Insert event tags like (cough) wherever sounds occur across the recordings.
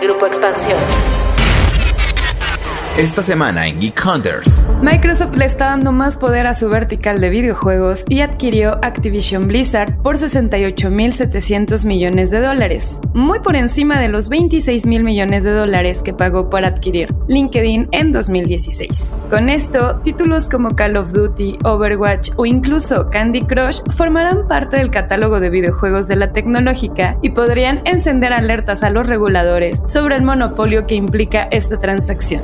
Grupo Expansión. Esta semana en Geek Hunters. Microsoft le está dando más poder a su vertical de videojuegos y adquirió Activision Blizzard por 68.700 millones de dólares, muy por encima de los 26.000 millones de dólares que pagó por adquirir LinkedIn en 2016. Con esto, títulos como Call of Duty, Overwatch o incluso Candy Crush formarán parte del catálogo de videojuegos de la tecnológica y podrían encender alertas a los reguladores sobre el monopolio que implica esta transacción.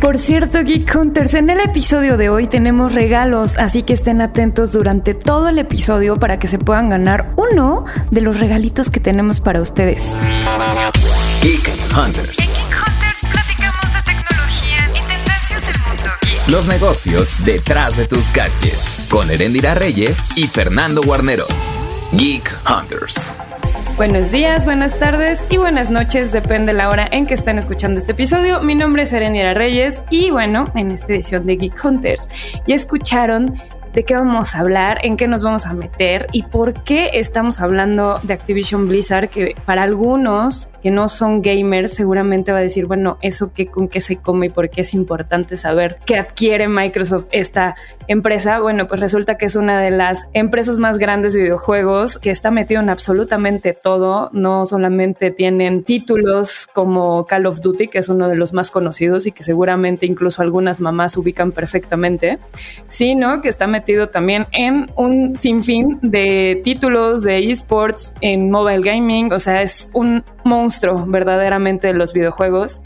Por cierto, Geek Hunters, en el episodio de hoy tenemos regalos, así que estén atentos durante todo el episodio para que se puedan ganar uno de los regalitos que tenemos para ustedes. Geek Hunters. En Geek Hunters platicamos de tecnología y tendencias del mundo geek. Los negocios detrás de tus gadgets. Con Erendira Reyes y Fernando Guarneros. Geek Hunters. Buenos días, buenas tardes y buenas noches, depende la hora en que estén escuchando este episodio. Mi nombre es Erendira Reyes y bueno, en esta edición de Geek Hunters ya escucharon de qué vamos a hablar, en qué nos vamos a meter y por qué estamos hablando de Activision Blizzard, que para algunos que no son gamers seguramente va a decir, bueno, eso qué con qué se come y por qué es importante saber qué adquiere Microsoft esta empresa. Bueno, pues resulta que es una de las empresas más grandes de videojuegos que está metido en absolutamente todo, no solamente tienen títulos como Call of Duty, que es uno de los más conocidos y que seguramente incluso algunas mamás ubican perfectamente, sino que está metido también en un sinfín de títulos de esports en mobile gaming, o sea, es un monstruo verdaderamente de los videojuegos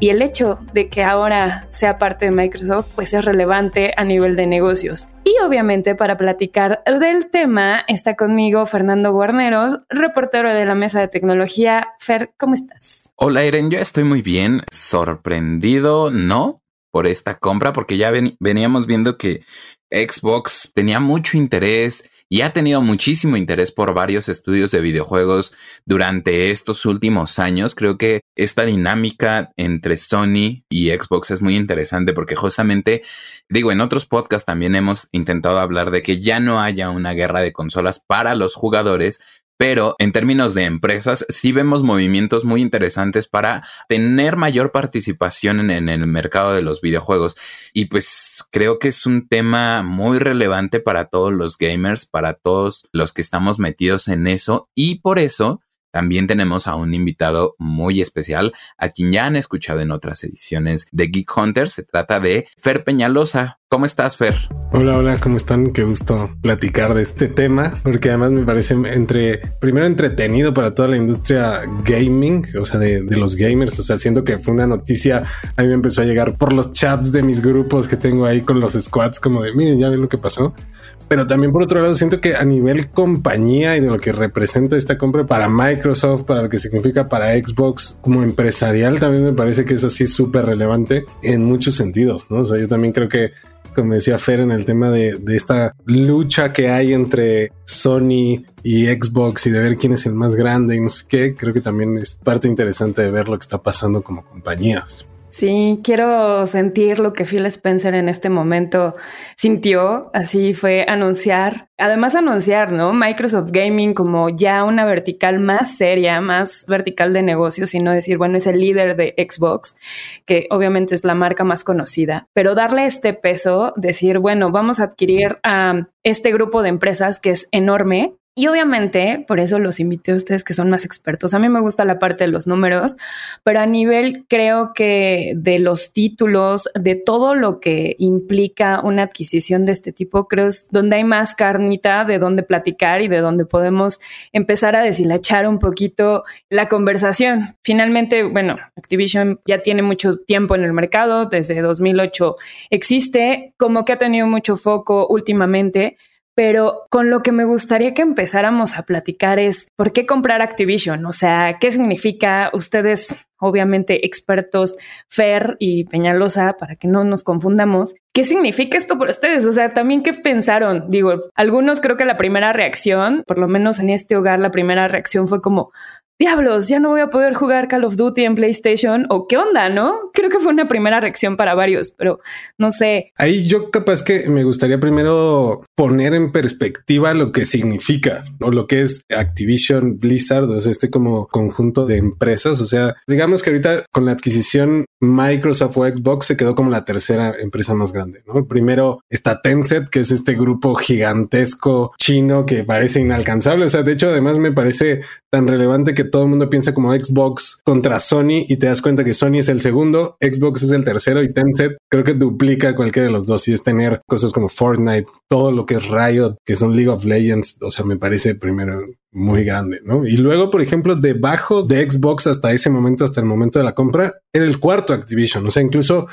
y el hecho de que ahora sea parte de Microsoft pues es relevante a nivel de negocios. Y obviamente para platicar del tema está conmigo Fernando Guarneros, reportero de la mesa de tecnología. Fer, ¿cómo estás? Hola Eren, yo estoy muy bien. Sorprendido, ¿no? Por esta compra, porque ya ven- veníamos viendo que Xbox tenía mucho interés y ha tenido muchísimo interés por varios estudios de videojuegos durante estos últimos años. Creo que esta dinámica entre Sony y Xbox es muy interesante porque justamente, digo, en otros podcasts también hemos intentado hablar de que ya no haya una guerra de consolas para los jugadores, pero en términos de empresas, sí vemos movimientos muy interesantes para tener mayor participación en, en el mercado de los videojuegos. Y pues creo que es un tema muy relevante para todos los gamers, para todos los que estamos metidos en eso. Y por eso también tenemos a un invitado muy especial, a quien ya han escuchado en otras ediciones de Geek Hunter. Se trata de Fer Peñalosa. ¿Cómo estás, Fer? Hola, hola, ¿cómo están? Qué gusto platicar de este tema, porque además me parece entre, primero entretenido para toda la industria gaming, o sea, de, los gamers, o sea, siento que fue una noticia, a mí me empezó a llegar por los chats de mis grupos que tengo ahí con los squads, como de, miren, ya ven lo que pasó. Pero también por otro lado, siento que a nivel compañía y de lo que representa esta compra para Microsoft, para lo que significa para Xbox como empresarial, también me parece que es así súper relevante en muchos sentidos, ¿no? O sea, yo también creo que como decía Fer en el tema de, de, esta lucha que hay entre Sony y Xbox y de ver quién es el más grande y no sé qué, creo que también es parte interesante de ver lo que está pasando como compañías. Sí, quiero sentir lo que Phil Spencer en este momento sintió. Así fue anunciar, además anunciar, ¿no? Microsoft Gaming como ya una vertical más seria, más vertical de negocios, sino decir, bueno, es el líder de Xbox, que obviamente es la marca más conocida, pero darle este peso, decir, bueno, vamos a adquirir a este grupo de empresas que es enorme, y obviamente, por eso los invité a ustedes que son más expertos. A mí me gusta la parte de los números, pero a nivel creo que de los títulos, de todo lo que implica una adquisición de este tipo, creo es donde hay más carnita de donde platicar y de donde podemos empezar a deshilachar un poquito la conversación. Finalmente, bueno, Activision ya tiene mucho tiempo en el mercado, desde 2008 existe, como que ha tenido mucho foco últimamente pero con lo que me gustaría que empezáramos a platicar es por qué comprar Activision, o sea, qué significa ustedes, obviamente expertos, Fer y Peñalosa, para que no nos confundamos, ¿qué significa esto para ustedes? O sea, también qué pensaron, digo, algunos creo que la primera reacción, por lo menos en este hogar, la primera reacción fue como, diablos, ya no voy a poder jugar Call of Duty en PlayStation o qué onda, ¿no? Creo que fue una primera reacción para varios, pero no sé. Ahí yo capaz que me gustaría primero poner en perspectiva lo que significa o lo que es Activision Blizzard, o sea, este como conjunto de empresas. O sea, digamos que ahorita con la adquisición Microsoft o Xbox se quedó como la tercera empresa más grande, ¿no? Primero está Tencent, que es este grupo gigantesco chino que parece inalcanzable. O sea, de hecho, además me parece tan relevante que todo el mundo piensa como Xbox contra Sony y te das cuenta que Sony es el segundo, Xbox es el tercero y Tencent creo que duplica cualquiera de los dos y es tener cosas como Fortnite, todo lo que es Riot, que son League of Legends, o sea, me parece primero muy grande, ¿no? Y luego, por ejemplo, debajo de Xbox hasta ese momento, hasta el momento de la compra, era el cuarto Activision, o sea, incluso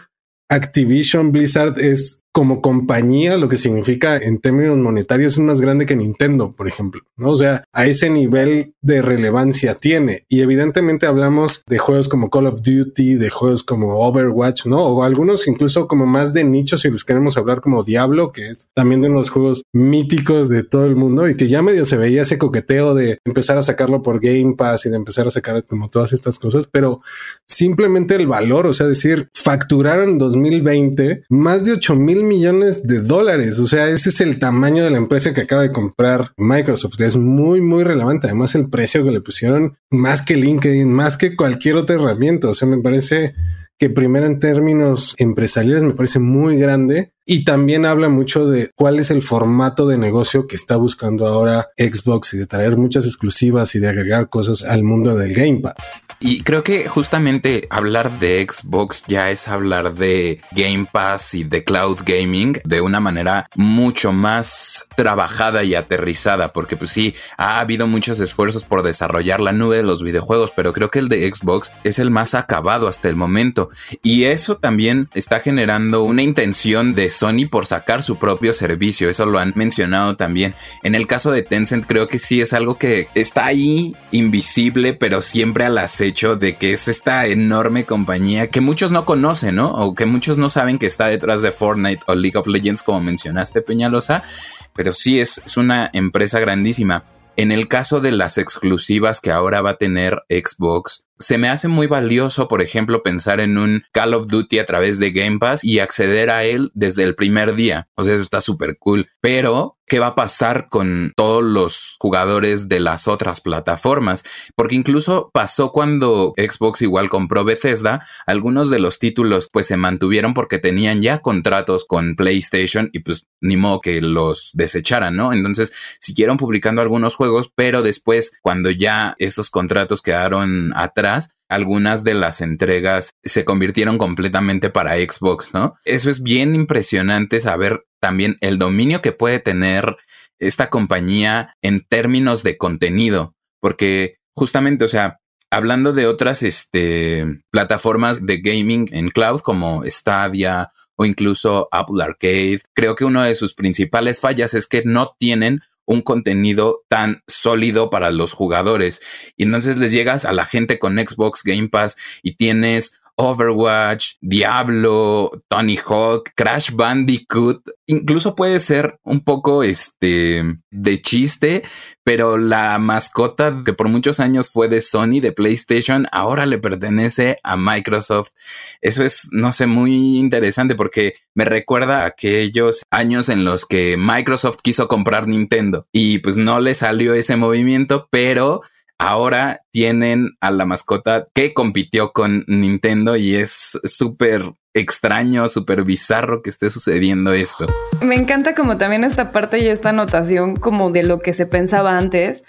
Activision Blizzard es como compañía, lo que significa en términos monetarios es más grande que Nintendo, por ejemplo, ¿no? O sea, a ese nivel de relevancia tiene. Y evidentemente hablamos de juegos como Call of Duty, de juegos como Overwatch, ¿no? O algunos incluso como más de nicho, si los queremos hablar como Diablo, que es también de unos juegos míticos de todo el mundo y que ya medio se veía ese coqueteo de empezar a sacarlo por Game Pass y de empezar a sacar como todas estas cosas, pero simplemente el valor, o sea, decir, facturaron en 2020 más de 8 mil millones de dólares. O sea, ese es el tamaño de la empresa que acaba de comprar Microsoft. Es muy, muy relevante. Además, el precio que le pusieron más que LinkedIn, más que cualquier otra herramienta. O sea, me parece que primero en términos empresariales me parece muy grande y también habla mucho de cuál es el formato de negocio que está buscando ahora Xbox y de traer muchas exclusivas y de agregar cosas al mundo del Game Pass. Y creo que justamente hablar de Xbox ya es hablar de Game Pass y de cloud gaming de una manera mucho más trabajada y aterrizada, porque pues sí, ha habido muchos esfuerzos por desarrollar la nube de los videojuegos, pero creo que el de Xbox es el más acabado hasta el momento. Y eso también está generando una intención de Sony por sacar su propio servicio, eso lo han mencionado también. En el caso de Tencent creo que sí es algo que está ahí invisible, pero siempre al acecho de que es esta enorme compañía que muchos no conocen, ¿no? O que muchos no saben que está detrás de Fortnite o League of Legends, como mencionaste, Peñalosa, pero sí es, es una empresa grandísima. En el caso de las exclusivas que ahora va a tener Xbox, se me hace muy valioso, por ejemplo, pensar en un Call of Duty a través de Game Pass y acceder a él desde el primer día. O sea, eso está súper cool. Pero, ¿qué va a pasar con todos los jugadores de las otras plataformas? Porque incluso pasó cuando Xbox igual compró Bethesda, algunos de los títulos pues se mantuvieron porque tenían ya contratos con PlayStation y pues ni modo que los desecharan, ¿no? Entonces siguieron publicando algunos juegos, pero después cuando ya esos contratos quedaron atrás, algunas de las entregas se convirtieron completamente para Xbox, ¿no? Eso es bien impresionante saber también el dominio que puede tener esta compañía en términos de contenido, porque justamente, o sea, hablando de otras este, plataformas de gaming en cloud como Stadia o incluso Apple Arcade, creo que una de sus principales fallas es que no tienen un contenido tan sólido para los jugadores. Y entonces les llegas a la gente con Xbox Game Pass y tienes Overwatch, Diablo, Tony Hawk, Crash Bandicoot, incluso puede ser un poco este de chiste, pero la mascota que por muchos años fue de Sony, de PlayStation, ahora le pertenece a Microsoft. Eso es, no sé, muy interesante porque me recuerda a aquellos años en los que Microsoft quiso comprar Nintendo y pues no le salió ese movimiento, pero ahora tienen a la mascota que compitió con Nintendo y es súper extraño, súper bizarro que esté sucediendo esto. Me encanta como también esta parte y esta anotación como de lo que se pensaba antes.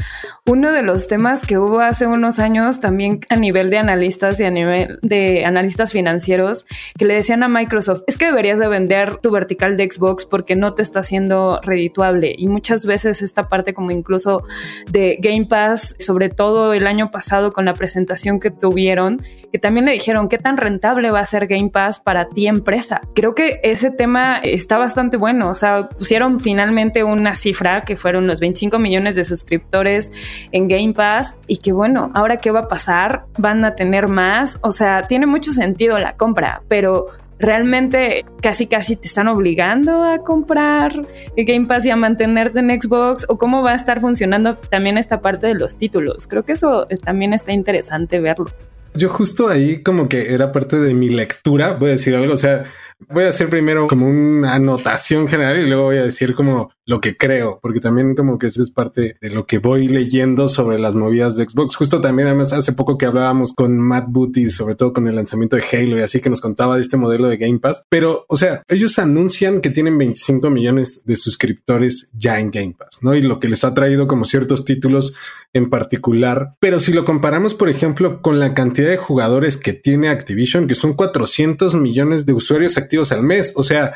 Uno de los temas que hubo hace unos años también a nivel de analistas y a nivel de analistas financieros que le decían a Microsoft, es que deberías de vender tu vertical de Xbox porque no te está haciendo redituable. Y muchas veces esta parte como incluso de Game Pass, sobre todo el año pasado con la presentación que tuvieron, que también le dijeron qué tan rentable va a ser Game Pass ti empresa. Creo que ese tema está bastante bueno. O sea, pusieron finalmente una cifra que fueron los 25 millones de suscriptores en Game Pass y que bueno, ahora qué va a pasar? ¿Van a tener más? O sea, tiene mucho sentido la compra, pero realmente casi casi te están obligando a comprar el Game Pass y a mantenerte en Xbox o cómo va a estar funcionando también esta parte de los títulos. Creo que eso también está interesante verlo. Yo justo ahí como que era parte de mi lectura, voy a decir algo, o sea, voy a hacer primero como una anotación general y luego voy a decir como lo que creo, porque también como que eso es parte de lo que voy leyendo sobre las movidas de Xbox. Justo también además hace poco que hablábamos con Matt Booty, sobre todo con el lanzamiento de Halo y así que nos contaba de este modelo de Game Pass. Pero, o sea, ellos anuncian que tienen 25 millones de suscriptores ya en Game Pass, ¿no? Y lo que les ha traído como ciertos títulos en particular. Pero si lo comparamos, por ejemplo, con la cantidad de jugadores que tiene Activision, que son 400 millones de usuarios activos al mes, o sea,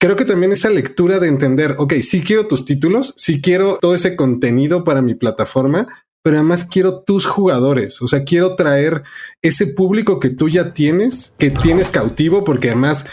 creo que también esa lectura de entender, ok, sí quiero tus títulos, sí quiero todo ese contenido para mi plataforma, pero además quiero tus jugadores, o sea, quiero traer ese público que tú ya tienes, que tienes cautivo, porque además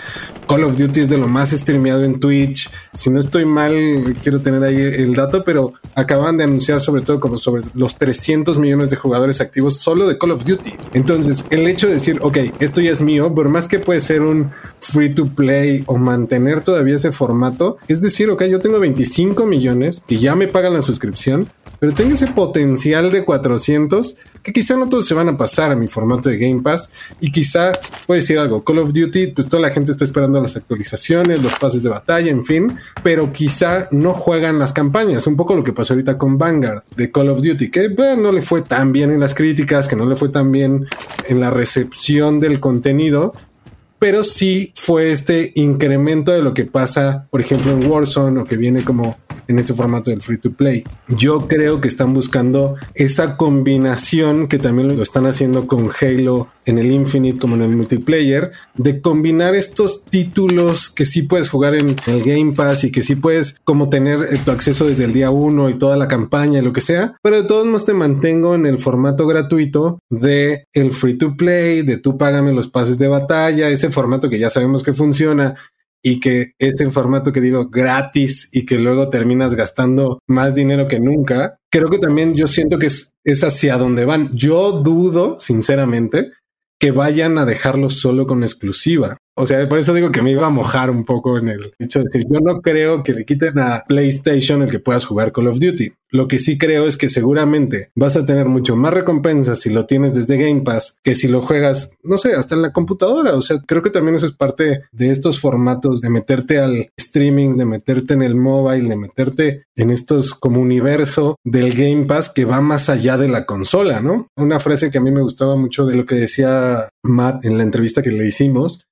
Call of Duty es de lo más streameado en Twitch. Si no estoy mal, quiero tener ahí el dato, pero acaban de anunciar sobre todo como sobre los 300 millones de jugadores activos solo de Call of Duty. Entonces, el hecho de decir, ok, esto ya es mío, por más que puede ser un free to play o mantener todavía ese formato, es decir, ok, yo tengo 25 millones que ya me pagan la suscripción, pero tengo ese potencial de 400 que quizá no todos se van a pasar a mi formato de Game Pass y quizá puede decir algo, Call of Duty, pues toda la gente está esperando las actualizaciones, los pases de batalla, en fin, pero quizá no juegan las campañas, un poco lo que pasó ahorita con Vanguard de Call of Duty, que no le fue tan bien en las críticas, que no le fue tan bien en la recepción del contenido, pero sí fue este incremento de lo que pasa, por ejemplo, en Warzone o que viene como en ese formato del free to play. Yo creo que están buscando esa combinación que también lo están haciendo con Halo en el Infinite como en el multiplayer, de combinar estos títulos que sí puedes jugar en el Game Pass y que sí puedes como tener eh, tu acceso desde el día uno y toda la campaña y lo que sea, pero de todos modos te mantengo en el formato gratuito de el free to play, de tú págame los pases de batalla, ese formato que ya sabemos que funciona y que ese formato que digo gratis y que luego terminas gastando más dinero que nunca, creo que también yo siento que es, es hacia donde van. Yo dudo, sinceramente, que vayan a dejarlo solo con exclusiva. O sea, por eso digo que me iba a mojar un poco en el hecho de decir, yo no creo que le quiten a PlayStation el que puedas jugar Call of Duty. Lo que sí creo es que seguramente vas a tener mucho más recompensas si lo tienes desde Game Pass que si lo juegas, no sé, hasta en la computadora. O sea, creo que también eso es parte de estos formatos de meterte al streaming, de meterte en el mobile, de meterte en estos como universo del Game Pass que va más allá de la consola, ¿no? Una frase que a mí me gustaba mucho de lo que decía Matt en la entrevista que le hicimos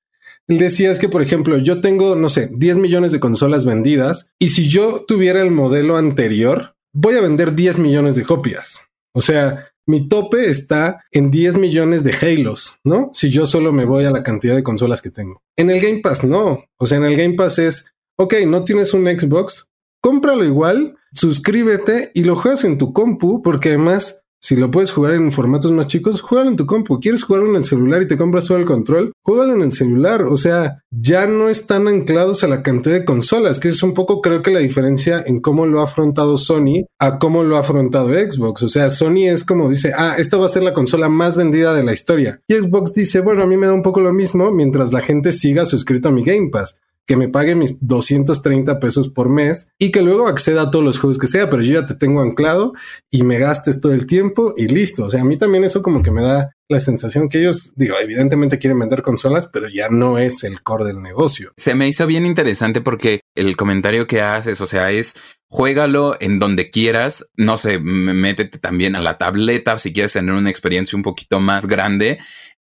él decía es que, por ejemplo, yo tengo, no sé, 10 millones de consolas vendidas y si yo tuviera el modelo anterior, voy a vender 10 millones de copias. O sea, mi tope está en 10 millones de Halos, ¿no? Si yo solo me voy a la cantidad de consolas que tengo. En el Game Pass, no. O sea, en el Game Pass es, ok, no tienes un Xbox, cómpralo igual, suscríbete y lo juegas en tu compu, porque además si lo puedes jugar en formatos más chicos, juégalo en tu compu. ¿Quieres jugarlo en el celular y te compras solo el control? Juégalo en el celular. O sea, ya no están anclados a la cantidad de consolas, que es un poco creo que la diferencia en cómo lo ha afrontado Sony a cómo lo ha afrontado Xbox. O sea, Sony es como dice, ah, esta va a ser la consola más vendida de la historia. Y Xbox dice, bueno, a mí me da un poco lo mismo mientras la gente siga suscrito a mi Game Pass que me pague mis 230 pesos por mes y que luego acceda a todos los juegos que sea, pero yo ya te tengo anclado y me gastes todo el tiempo y listo. O sea, a mí también eso como que me da la sensación que ellos, digo, evidentemente quieren vender consolas, pero ya no es el core del negocio. Se me hizo bien interesante porque el comentario que haces, o sea, es juégalo en donde quieras, no sé, métete también a la tableta si quieres tener una experiencia un poquito más grande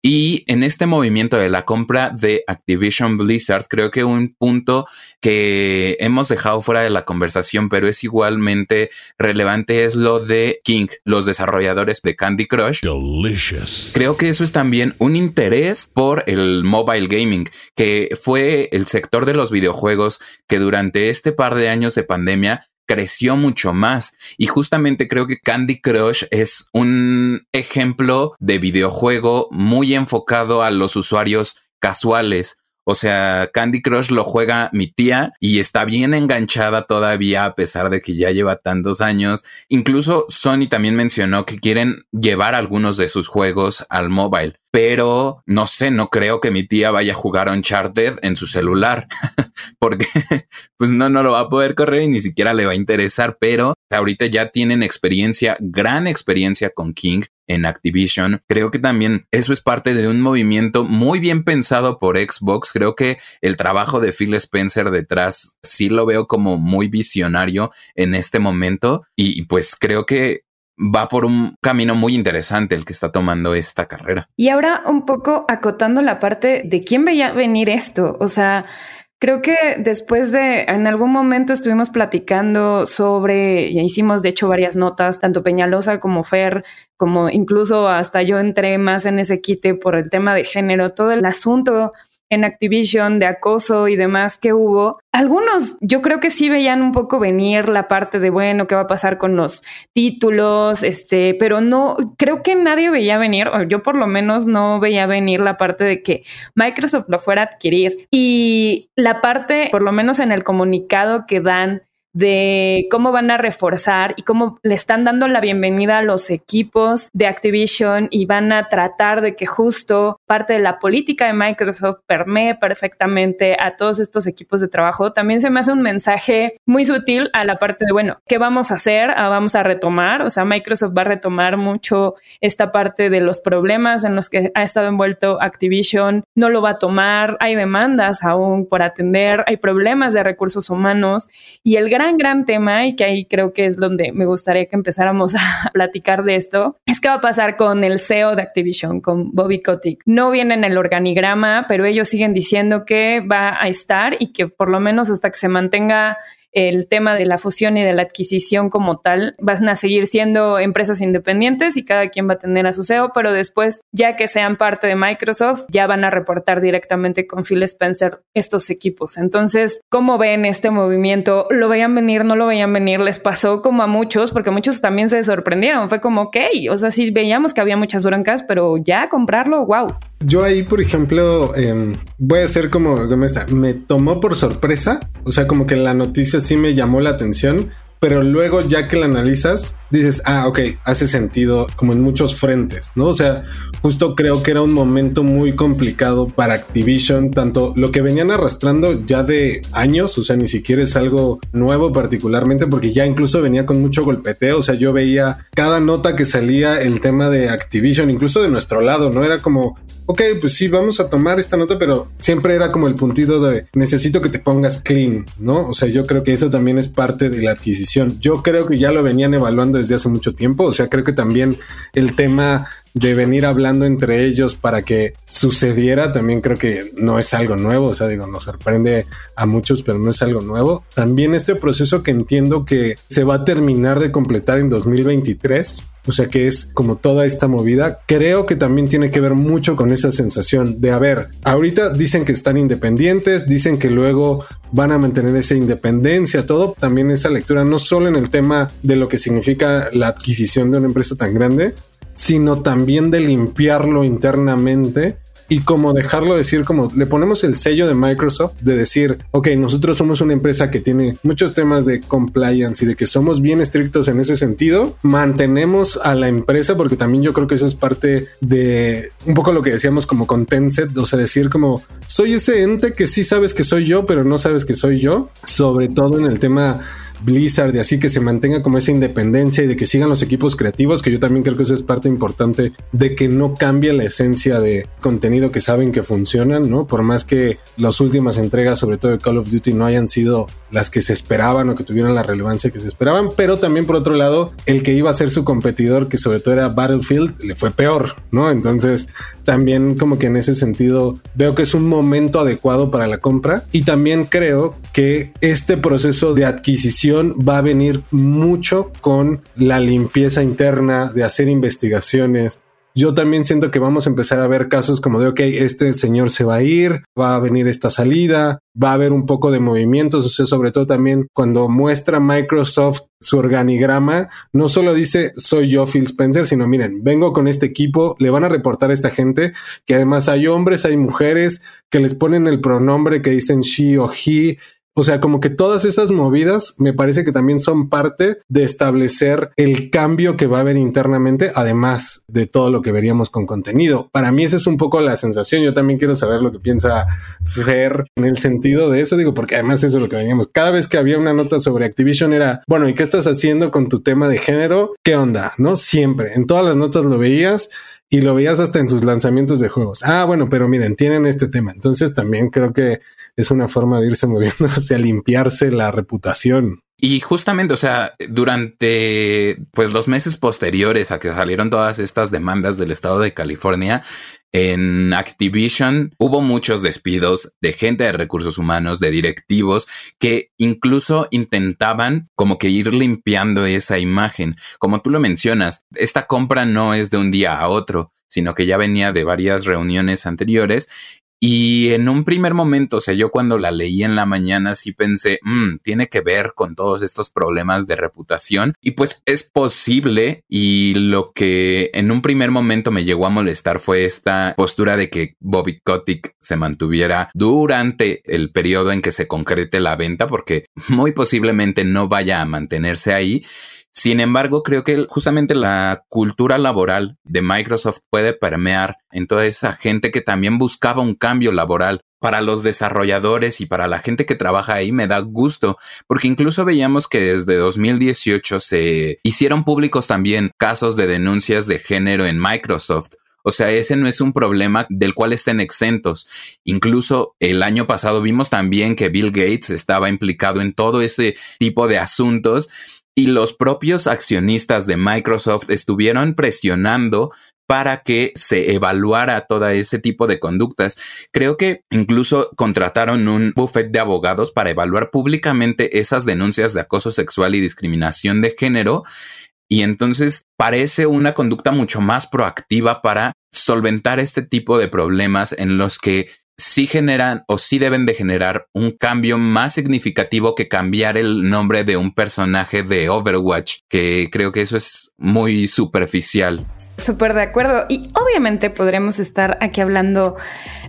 y en este movimiento de la compra de Activision Blizzard, creo que un punto que hemos dejado fuera de la conversación, pero es igualmente relevante, es lo de King, los desarrolladores de Candy Crush. Delicious. Creo que eso es también un interés por el mobile gaming, que fue el sector de los videojuegos que durante este par de años de pandemia creció mucho más. Y justamente creo que Candy Crush es un ejemplo de videojuego muy enfocado a los usuarios casuales. O sea, Candy Crush lo juega mi tía y está bien enganchada todavía a pesar de que ya lleva tantos años. Incluso Sony también mencionó que quieren llevar algunos de sus juegos al mobile, pero no sé, no creo que mi tía vaya a jugar Uncharted en su celular (laughs) porque pues no, no lo va a poder correr y ni siquiera le va a interesar, pero ahorita ya tienen experiencia, gran experiencia con King en Activision. Creo que también eso es parte de un movimiento muy bien pensado por Xbox. Creo que el trabajo de Phil Spencer detrás sí lo veo como muy visionario en este momento y pues creo que va por un camino muy interesante el que está tomando esta carrera. Y ahora un poco acotando la parte de quién veía venir esto, o sea, Creo que después de, en algún momento estuvimos platicando sobre, ya hicimos de hecho varias notas, tanto Peñalosa como Fer, como incluso hasta yo entré más en ese quite por el tema de género, todo el asunto en Activision de acoso y demás que hubo, algunos yo creo que sí veían un poco venir la parte de, bueno, ¿qué va a pasar con los títulos? Este, pero no, creo que nadie veía venir, o yo por lo menos no veía venir la parte de que Microsoft lo fuera a adquirir. Y la parte, por lo menos en el comunicado que dan de cómo van a reforzar y cómo le están dando la bienvenida a los equipos de Activision y van a tratar de que justo parte de la política de Microsoft permee perfectamente a todos estos equipos de trabajo. También se me hace un mensaje muy sutil a la parte de, bueno, ¿qué vamos a hacer? Ah, vamos a retomar, o sea, Microsoft va a retomar mucho esta parte de los problemas en los que ha estado envuelto Activision, no lo va a tomar, hay demandas aún por atender, hay problemas de recursos humanos. Y el gran, gran tema y que ahí creo que es donde me gustaría que empezáramos (laughs) a platicar de esto, es qué va a pasar con el CEO de Activision, con Bobby Kotick. No viene en el organigrama, pero ellos siguen diciendo que va a estar y que por lo menos hasta que se mantenga el tema de la fusión y de la adquisición como tal van a seguir siendo empresas independientes y cada quien va a tener a su CEO, pero después, ya que sean parte de Microsoft, ya van a reportar directamente con Phil Spencer estos equipos. Entonces, ¿cómo ven este movimiento? ¿Lo veían venir? ¿No lo veían venir? Les pasó como a muchos, porque muchos también se sorprendieron. Fue como, ok, o sea, sí veíamos que había muchas broncas, pero ya comprarlo, wow. Yo ahí, por ejemplo, em, voy a hacer como, me tomó por sorpresa, o sea, como que la noticia sí me llamó la atención, pero luego ya que la analizas, dices, ah, ok, hace sentido como en muchos frentes, ¿no? O sea, justo creo que era un momento muy complicado para Activision, tanto lo que venían arrastrando ya de años, o sea, ni siquiera es algo nuevo particularmente, porque ya incluso venía con mucho golpeteo, o sea, yo veía cada nota que salía el tema de Activision, incluso de nuestro lado, ¿no? Era como, ok, pues sí, vamos a tomar esta nota, pero siempre era como el puntito de necesito que te pongas clean, ¿no? O sea, yo creo que eso también es parte de la adquisición. Yo creo que ya lo venían evaluando desde hace mucho tiempo, o sea, creo que también el tema de venir hablando entre ellos para que sucediera, también creo que no es algo nuevo, o sea, digo, nos sorprende a muchos, pero no es algo nuevo. También este proceso que entiendo que se va a terminar de completar en 2023, o sea que es como toda esta movida, creo que también tiene que ver mucho con esa sensación de, a ver, ahorita dicen que están independientes, dicen que luego van a mantener esa independencia, todo, también esa lectura, no solo en el tema de lo que significa la adquisición de una empresa tan grande, sino también de limpiarlo internamente y como dejarlo decir, como le ponemos el sello de Microsoft de decir, ok, nosotros somos una empresa que tiene muchos temas de compliance y de que somos bien estrictos en ese sentido, mantenemos a la empresa porque también yo creo que eso es parte de un poco lo que decíamos como con Tencent, o sea, decir como soy ese ente que sí sabes que soy yo, pero no sabes que soy yo, sobre todo en el tema Blizzard y así que se mantenga como esa independencia y de que sigan los equipos creativos, que yo también creo que eso es parte importante de que no cambie la esencia de contenido que saben que funcionan, ¿no? Por más que las últimas entregas, sobre todo de Call of Duty, no hayan sido las que se esperaban o que tuvieran la relevancia que se esperaban, pero también por otro lado, el que iba a ser su competidor, que sobre todo era Battlefield, le fue peor, ¿no? Entonces, también como que en ese sentido veo que es un momento adecuado para la compra y también creo que este proceso de adquisición va a venir mucho con la limpieza interna de hacer investigaciones. Yo también siento que vamos a empezar a ver casos como de, ok, este señor se va a ir, va a venir esta salida, va a haber un poco de movimientos, o sea, sobre todo también cuando muestra Microsoft su organigrama, no solo dice soy yo Phil Spencer, sino miren, vengo con este equipo, le van a reportar a esta gente que además hay hombres, hay mujeres que les ponen el pronombre que dicen she o he, o sea, como que todas esas movidas me parece que también son parte de establecer el cambio que va a haber internamente, además de todo lo que veríamos con contenido. Para mí esa es un poco la sensación. Yo también quiero saber lo que piensa Fer en el sentido de eso, digo, porque además eso es lo que veníamos. Cada vez que había una nota sobre Activision era, bueno, ¿y qué estás haciendo con tu tema de género? ¿Qué onda? ¿No? Siempre. En todas las notas lo veías y lo veías hasta en sus lanzamientos de juegos. Ah, bueno, pero miren, tienen este tema. Entonces también creo que es una forma de irse moviendo (laughs) hacia limpiarse la reputación. Y justamente, o sea, durante pues los meses posteriores a que salieron todas estas demandas del estado de California, en Activision hubo muchos despidos de gente de recursos humanos, de directivos, que incluso intentaban como que ir limpiando esa imagen. Como tú lo mencionas, esta compra no es de un día a otro, sino que ya venía de varias reuniones anteriores y en un primer momento, o sea, yo cuando la leí en la mañana sí pensé, mmm, tiene que ver con todos estos problemas de reputación. Y pues es posible. Y lo que en un primer momento me llegó a molestar fue esta postura de que Bobby Kotick se mantuviera durante el periodo en que se concrete la venta, porque muy posiblemente no vaya a mantenerse ahí. Sin embargo, creo que justamente la cultura laboral de Microsoft puede permear en toda esa gente que también buscaba un cambio laboral. Para los desarrolladores y para la gente que trabaja ahí me da gusto, porque incluso veíamos que desde 2018 se hicieron públicos también casos de denuncias de género en Microsoft. O sea, ese no es un problema del cual estén exentos. Incluso el año pasado vimos también que Bill Gates estaba implicado en todo ese tipo de asuntos y los propios accionistas de Microsoft estuvieron presionando para que se evaluara todo ese tipo de conductas. Creo que incluso contrataron un buffet de abogados para evaluar públicamente esas denuncias de acoso sexual y discriminación de género. Y entonces parece una conducta mucho más proactiva para solventar este tipo de problemas en los que sí generan o sí deben de generar un cambio más significativo que cambiar el nombre de un personaje de Overwatch, que creo que eso es muy superficial. Súper de acuerdo. Y obviamente podremos estar aquí hablando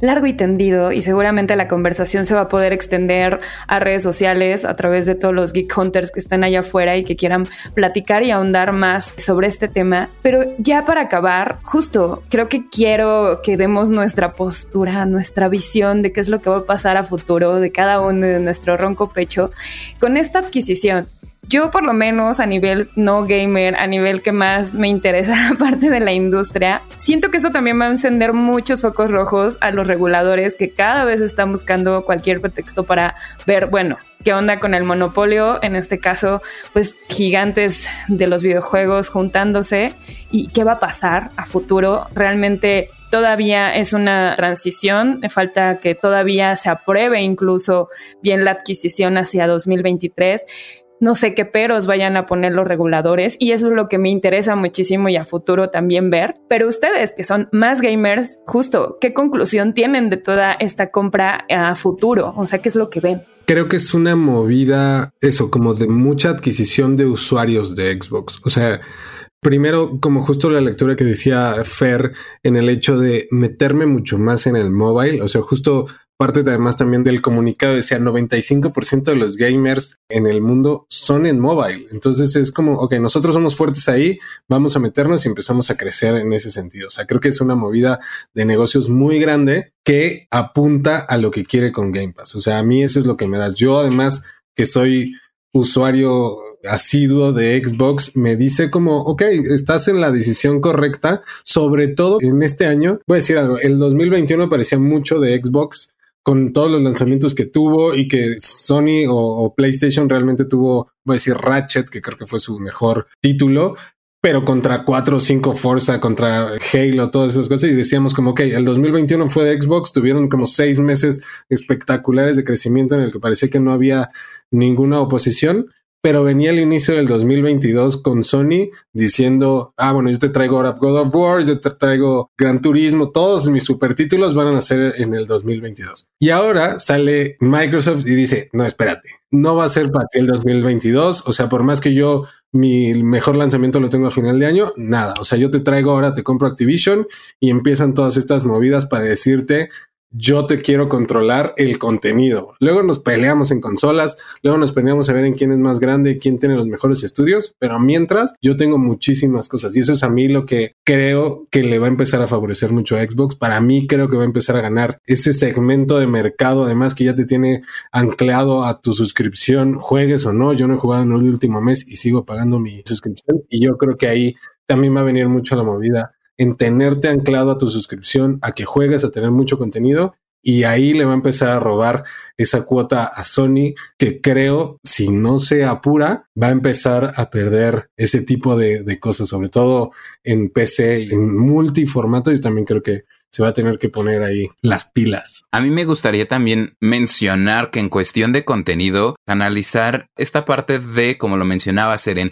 largo y tendido y seguramente la conversación se va a poder extender a redes sociales a través de todos los Geek Hunters que están allá afuera y que quieran platicar y ahondar más sobre este tema. Pero ya para acabar, justo creo que quiero que demos nuestra postura, nuestra visión de qué es lo que va a pasar a futuro de cada uno de nuestro ronco pecho con esta adquisición yo por lo menos a nivel no gamer, a nivel que más me interesa (laughs) la parte de la industria, siento que eso también va a encender muchos focos rojos a los reguladores que cada vez están buscando cualquier pretexto para ver, bueno, qué onda con el monopolio, en este caso, pues gigantes de los videojuegos juntándose y qué va a pasar a futuro. Realmente todavía es una transición, falta que todavía se apruebe incluso bien la adquisición hacia 2023 no sé qué peros vayan a poner los reguladores y eso es lo que me interesa muchísimo y a futuro también ver. Pero ustedes que son más gamers, justo, ¿qué conclusión tienen de toda esta compra a futuro? O sea, ¿qué es lo que ven? Creo que es una movida, eso, como de mucha adquisición de usuarios de Xbox. O sea, Primero, como justo la lectura que decía Fer en el hecho de meterme mucho más en el mobile, o sea, justo parte además también del comunicado decía 95% de los gamers en el mundo son en mobile. Entonces es como, ok, nosotros somos fuertes ahí, vamos a meternos y empezamos a crecer en ese sentido. O sea, creo que es una movida de negocios muy grande que apunta a lo que quiere con Game Pass. O sea, a mí eso es lo que me das. Yo además que soy usuario asiduo de Xbox me dice como, ok, estás en la decisión correcta, sobre todo en este año. Voy a decir algo, el 2021 parecía mucho de Xbox con todos los lanzamientos que tuvo y que Sony o, PlayStation realmente tuvo, voy a decir Ratchet, que creo que fue su mejor título, pero contra 4 o 5 Forza, contra Halo, todas esas cosas. Y decíamos como, ok, el 2021 fue de Xbox, tuvieron como seis meses espectaculares de crecimiento en el que parecía que no había ninguna oposición. Pero venía el inicio del 2022 con Sony diciendo, ah, bueno, yo te traigo ahora God of War, yo te traigo Gran Turismo, todos mis super títulos van a ser en el 2022. Y ahora sale Microsoft y dice, no, espérate, no va a ser para ti el 2022, o sea, por más que yo mi mejor lanzamiento lo tengo a final de año, nada, o sea, yo te traigo ahora, te compro Activision y empiezan todas estas movidas para decirte, yo te quiero controlar el contenido. Luego nos peleamos en consolas, luego nos peleamos a ver en quién es más grande, quién tiene los mejores estudios, pero mientras yo tengo muchísimas cosas y eso es a mí lo que creo que le va a empezar a favorecer mucho a Xbox. Para mí creo que va a empezar a ganar ese segmento de mercado, además que ya te tiene anclado a tu suscripción, juegues o no. Yo no he jugado en el último mes y sigo pagando mi suscripción y yo creo que ahí también va a venir mucho la movida en tenerte anclado a tu suscripción, a que juegues, a tener mucho contenido y ahí le va a empezar a robar esa cuota a Sony que creo, si no se apura, va a empezar a perder ese tipo de, de cosas, sobre todo en PC, en multiformato. Yo también creo que se va a tener que poner ahí las pilas. A mí me gustaría también mencionar que en cuestión de contenido, analizar esta parte de, como lo mencionaba Seren,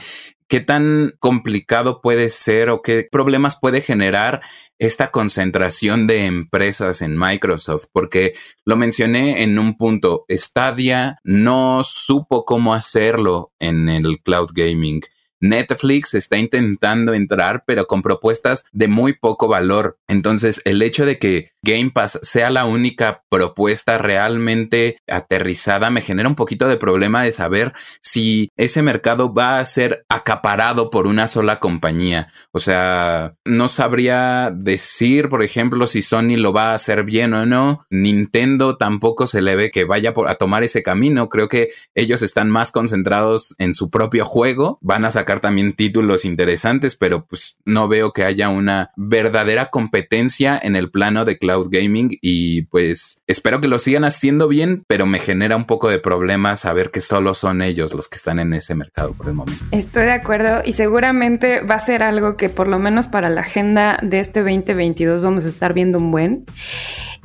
qué tan complicado puede ser o qué problemas puede generar esta concentración de empresas en Microsoft, porque lo mencioné en un punto, Stadia no supo cómo hacerlo en el cloud gaming. Netflix está intentando entrar, pero con propuestas de muy poco valor. Entonces, el hecho de que Game Pass sea la única propuesta realmente aterrizada me genera un poquito de problema de saber si ese mercado va a ser acaparado por una sola compañía. O sea, no sabría decir, por ejemplo, si Sony lo va a hacer bien o no. Nintendo tampoco se le ve que vaya a tomar ese camino. Creo que ellos están más concentrados en su propio juego. Van a sacar también títulos interesantes, pero pues no veo que haya una verdadera competencia en el plano de cloud gaming y pues espero que lo sigan haciendo bien, pero me genera un poco de problemas saber que solo son ellos los que están en ese mercado por el momento. Estoy de acuerdo y seguramente va a ser algo que por lo menos para la agenda de este 2022 vamos a estar viendo un buen.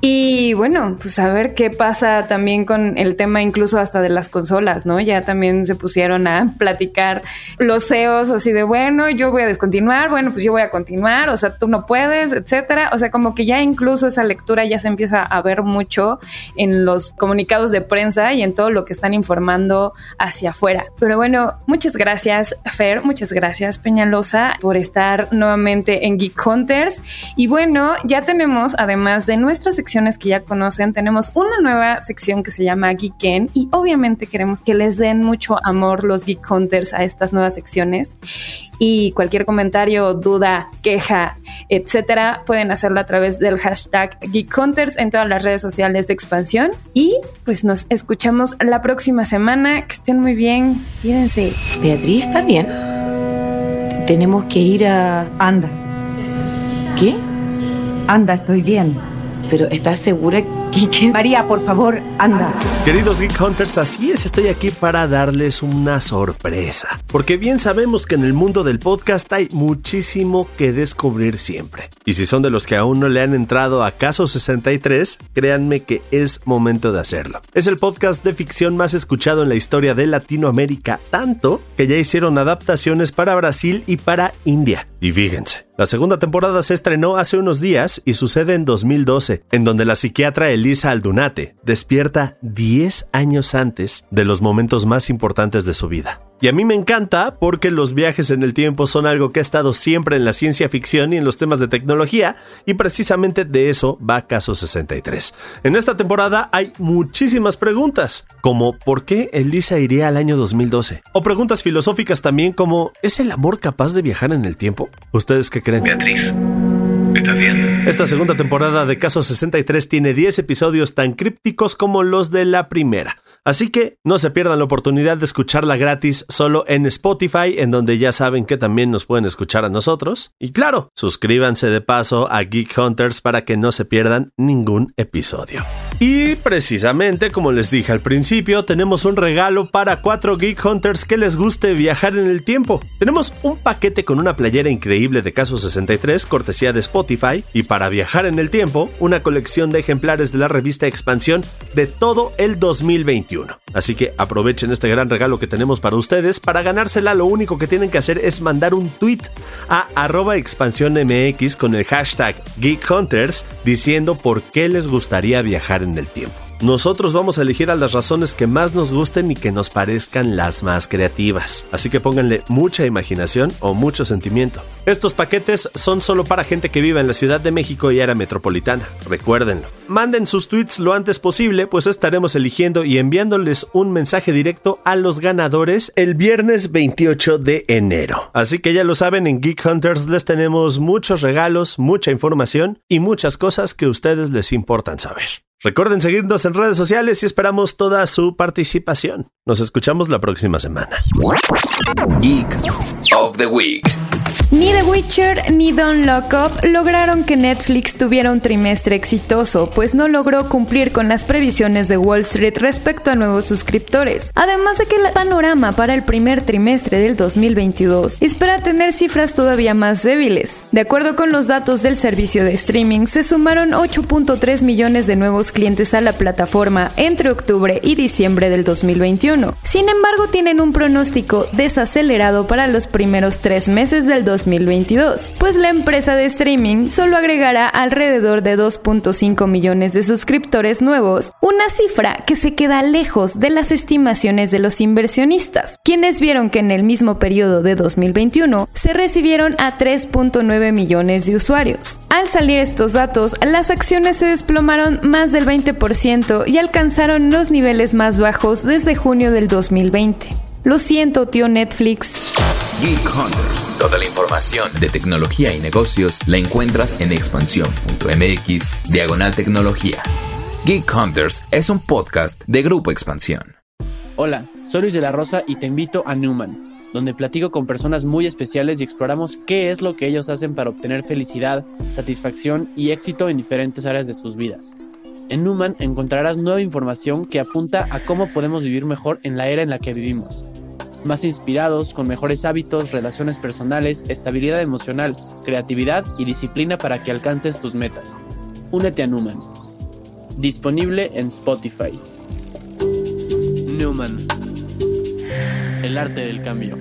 Y bueno, pues a ver qué pasa también con el tema incluso hasta de las consolas, ¿no? Ya también se pusieron a platicar los CEOs así de, bueno, yo voy a descontinuar, bueno, pues yo voy a continuar, o sea, tú no puedes, etcétera. O sea, como que ya incluso esa lectura ya se empieza a ver mucho en los comunicados de prensa y en todo lo que están informando hacia afuera. Pero bueno, muchas gracias, Fer, muchas gracias, Peñalosa, por estar nuevamente en Geek Hunters. Y bueno, ya tenemos, además de nuestra sección que ya conocen, tenemos una nueva sección que se llama Geeken y obviamente queremos que les den mucho amor los Geek Hunters a estas nuevas secciones. Y cualquier comentario, duda, queja, etcétera, pueden hacerlo a través del hashtag Geek Hunters en todas las redes sociales de expansión. Y pues nos escuchamos la próxima semana. Que estén muy bien. Cuídense. Beatriz, ¿está bien? Tenemos que ir a. Anda. ¿Qué? Anda, estoy bien. Pero ¿estás segura María, por favor, anda. Queridos Geek Hunters, así es, estoy aquí para darles una sorpresa. Porque bien sabemos que en el mundo del podcast hay muchísimo que descubrir siempre. Y si son de los que aún no le han entrado a Caso 63, créanme que es momento de hacerlo. Es el podcast de ficción más escuchado en la historia de Latinoamérica, tanto que ya hicieron adaptaciones para Brasil y para India. Y fíjense, la segunda temporada se estrenó hace unos días y sucede en 2012, en donde la psiquiatra Elisa Aldunate despierta 10 años antes de los momentos más importantes de su vida. Y a mí me encanta porque los viajes en el tiempo son algo que ha estado siempre en la ciencia ficción y en los temas de tecnología, y precisamente de eso va Caso 63. En esta temporada hay muchísimas preguntas, como ¿por qué Elisa iría al año 2012? O preguntas filosóficas también como ¿es el amor capaz de viajar en el tiempo? ¿Ustedes qué creen? Beatriz, ¿estás bien? Esta segunda temporada de Caso 63 tiene 10 episodios tan crípticos como los de la primera. Así que no se pierdan la oportunidad de escucharla gratis solo en Spotify, en donde ya saben que también nos pueden escuchar a nosotros. Y claro, suscríbanse de paso a Geek Hunters para que no se pierdan ningún episodio. Y precisamente, como les dije al principio, tenemos un regalo para cuatro Geek Hunters que les guste viajar en el tiempo. Tenemos un paquete con una playera increíble de Caso 63, cortesía de Spotify, y para viajar en el tiempo, una colección de ejemplares de la revista Expansión de todo el 2021. Así que aprovechen este gran regalo que tenemos para ustedes. Para ganársela lo único que tienen que hacer es mandar un tweet a arroba expansión MX con el hashtag Geek Hunters diciendo por qué les gustaría viajar en el tiempo. Nosotros vamos a elegir a las razones que más nos gusten y que nos parezcan las más creativas. Así que pónganle mucha imaginación o mucho sentimiento. Estos paquetes son solo para gente que vive en la Ciudad de México y área metropolitana. Recuérdenlo. Manden sus tweets lo antes posible, pues estaremos eligiendo y enviándoles un mensaje directo a los ganadores el viernes 28 de enero. Así que ya lo saben, en Geek Hunters les tenemos muchos regalos, mucha información y muchas cosas que a ustedes les importan saber. Recuerden seguirnos en redes sociales y esperamos toda su participación. Nos escuchamos la próxima semana. Geek of the Week. Ni The Witcher ni Don't Lock Up lograron que Netflix tuviera un trimestre exitoso, pues no logró cumplir con las previsiones de Wall Street respecto a nuevos suscriptores. Además de que el panorama para el primer trimestre del 2022 espera tener cifras todavía más débiles. De acuerdo con los datos del servicio de streaming, se sumaron 8.3 millones de nuevos clientes a la plataforma entre octubre y diciembre del 2021. Sin embargo, tienen un pronóstico desacelerado para los primeros tres meses del 2022, pues la empresa de streaming solo agregará alrededor de 2.5 millones de suscriptores nuevos, una cifra que se queda lejos de las estimaciones de los inversionistas, quienes vieron que en el mismo periodo de 2021 se recibieron a 3.9 millones de usuarios. Al salir estos datos, las acciones se desplomaron más del 20% y alcanzaron los niveles más bajos desde junio del 2020. Lo siento, tío Netflix. Geek Hunters. Toda la información de tecnología y negocios la encuentras en expansión.mx, diagonal tecnología. Geek Hunters es un podcast de Grupo Expansión. Hola, soy Luis de la Rosa y te invito a Newman, donde platico con personas muy especiales y exploramos qué es lo que ellos hacen para obtener felicidad, satisfacción y éxito en diferentes áreas de sus vidas. En Newman encontrarás nueva información que apunta a cómo podemos vivir mejor en la era en la que vivimos. Más inspirados, con mejores hábitos, relaciones personales, estabilidad emocional, creatividad y disciplina para que alcances tus metas. Únete a Newman. Disponible en Spotify. Newman. El arte del cambio.